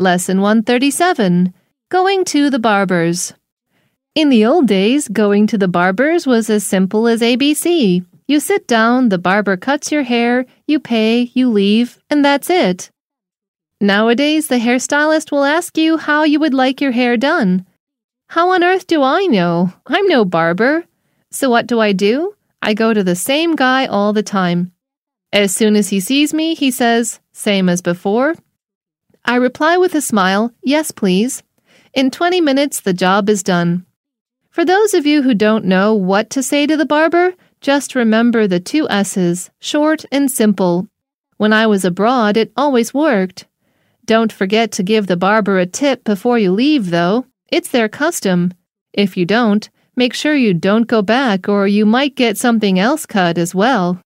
Lesson 137 Going to the Barber's. In the old days, going to the barber's was as simple as ABC. You sit down, the barber cuts your hair, you pay, you leave, and that's it. Nowadays, the hairstylist will ask you how you would like your hair done. How on earth do I know? I'm no barber. So what do I do? I go to the same guy all the time. As soon as he sees me, he says, Same as before, I reply with a smile, Yes, please. In 20 minutes, the job is done. For those of you who don't know what to say to the barber, just remember the two S's, short and simple. When I was abroad, it always worked. Don't forget to give the barber a tip before you leave, though. It's their custom. If you don't, make sure you don't go back or you might get something else cut as well.